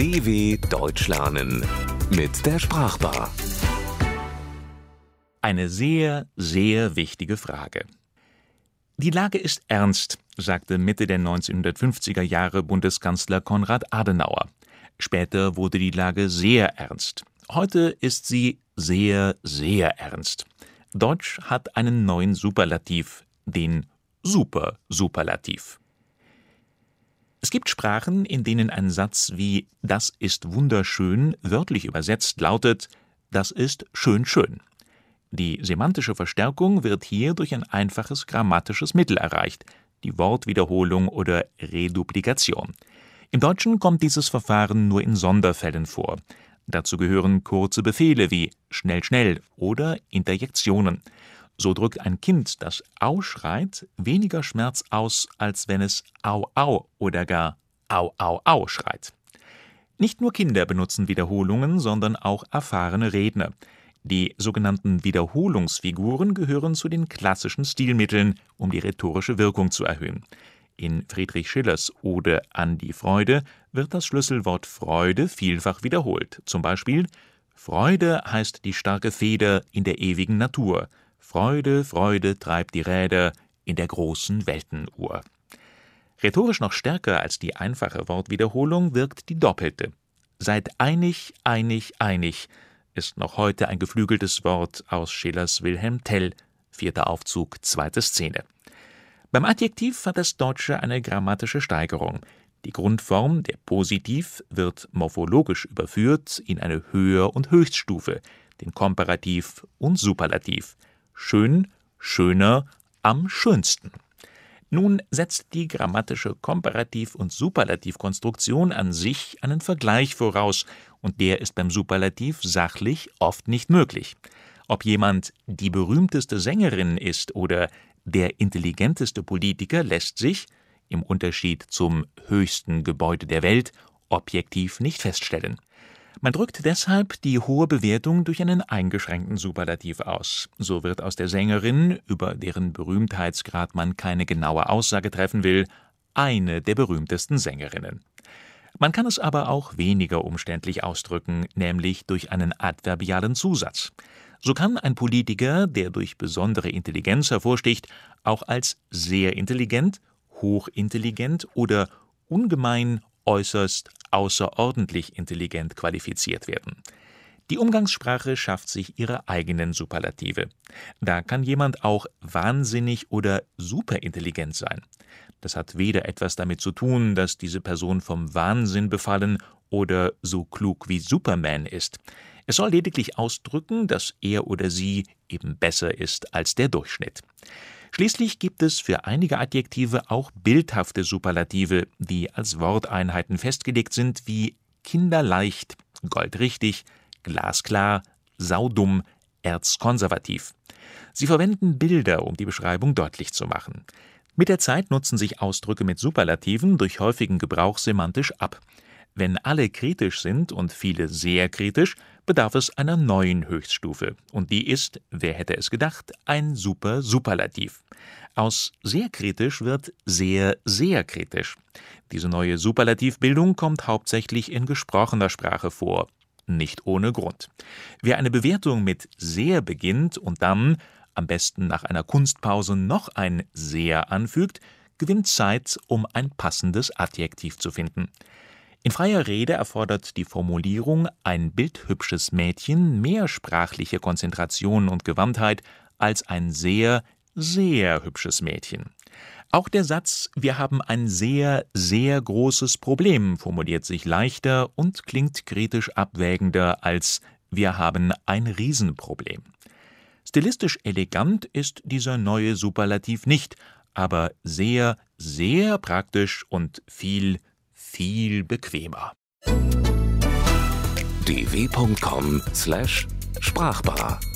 DW Deutsch lernen mit der Sprachbar. Eine sehr, sehr wichtige Frage. Die Lage ist ernst, sagte Mitte der 1950er Jahre Bundeskanzler Konrad Adenauer. Später wurde die Lage sehr ernst. Heute ist sie sehr, sehr ernst. Deutsch hat einen neuen Superlativ, den Super-Superlativ. Es gibt Sprachen, in denen ein Satz wie das ist wunderschön wörtlich übersetzt lautet das ist schön schön. Die semantische Verstärkung wird hier durch ein einfaches grammatisches Mittel erreicht, die Wortwiederholung oder Reduplikation. Im Deutschen kommt dieses Verfahren nur in Sonderfällen vor. Dazu gehören kurze Befehle wie schnell schnell oder Interjektionen. So drückt ein Kind, das Au schreit, weniger Schmerz aus, als wenn es Au Au oder gar Au Au Au schreit. Nicht nur Kinder benutzen Wiederholungen, sondern auch erfahrene Redner. Die sogenannten Wiederholungsfiguren gehören zu den klassischen Stilmitteln, um die rhetorische Wirkung zu erhöhen. In Friedrich Schillers Ode an die Freude wird das Schlüsselwort Freude vielfach wiederholt. Zum Beispiel Freude heißt die starke Feder in der ewigen Natur. Freude, Freude treibt die Räder in der großen Weltenuhr. Rhetorisch noch stärker als die einfache Wortwiederholung wirkt die doppelte. Seid einig, einig, einig ist noch heute ein geflügeltes Wort aus Schillers Wilhelm Tell, vierter Aufzug, zweite Szene. Beim Adjektiv hat das Deutsche eine grammatische Steigerung. Die Grundform, der Positiv, wird morphologisch überführt in eine Höher- und Höchststufe, den Komparativ und Superlativ. Schön, schöner, am schönsten. Nun setzt die grammatische Komparativ- und Superlativkonstruktion an sich einen Vergleich voraus, und der ist beim Superlativ sachlich oft nicht möglich. Ob jemand die berühmteste Sängerin ist oder der intelligenteste Politiker lässt sich, im Unterschied zum höchsten Gebäude der Welt, objektiv nicht feststellen. Man drückt deshalb die hohe Bewertung durch einen eingeschränkten Superlativ aus. So wird aus der Sängerin, über deren Berühmtheitsgrad man keine genaue Aussage treffen will, eine der berühmtesten Sängerinnen. Man kann es aber auch weniger umständlich ausdrücken, nämlich durch einen adverbialen Zusatz. So kann ein Politiker, der durch besondere Intelligenz hervorsticht, auch als sehr intelligent, hochintelligent oder ungemein äußerst außerordentlich intelligent qualifiziert werden. Die Umgangssprache schafft sich ihre eigenen Superlative. Da kann jemand auch wahnsinnig oder superintelligent sein. Das hat weder etwas damit zu tun, dass diese Person vom Wahnsinn befallen oder so klug wie Superman ist. Es soll lediglich ausdrücken, dass er oder sie eben besser ist als der Durchschnitt. Schließlich gibt es für einige Adjektive auch bildhafte Superlative, die als Worteinheiten festgelegt sind wie kinderleicht, goldrichtig, glasklar, saudumm, erzkonservativ. Sie verwenden Bilder, um die Beschreibung deutlich zu machen. Mit der Zeit nutzen sich Ausdrücke mit Superlativen durch häufigen Gebrauch semantisch ab. Wenn alle kritisch sind und viele sehr kritisch, bedarf es einer neuen Höchststufe. Und die ist, wer hätte es gedacht, ein Super-Superlativ. Aus sehr kritisch wird sehr, sehr kritisch. Diese neue Superlativbildung kommt hauptsächlich in gesprochener Sprache vor. Nicht ohne Grund. Wer eine Bewertung mit sehr beginnt und dann, am besten nach einer Kunstpause, noch ein sehr anfügt, gewinnt Zeit, um ein passendes Adjektiv zu finden. In freier Rede erfordert die Formulierung ein bildhübsches Mädchen mehr sprachliche Konzentration und Gewandtheit als ein sehr, sehr hübsches Mädchen. Auch der Satz Wir haben ein sehr, sehr großes Problem formuliert sich leichter und klingt kritisch abwägender als Wir haben ein Riesenproblem. Stilistisch elegant ist dieser neue Superlativ nicht, aber sehr, sehr praktisch und viel, viel bequemer. dw.com/sprachbar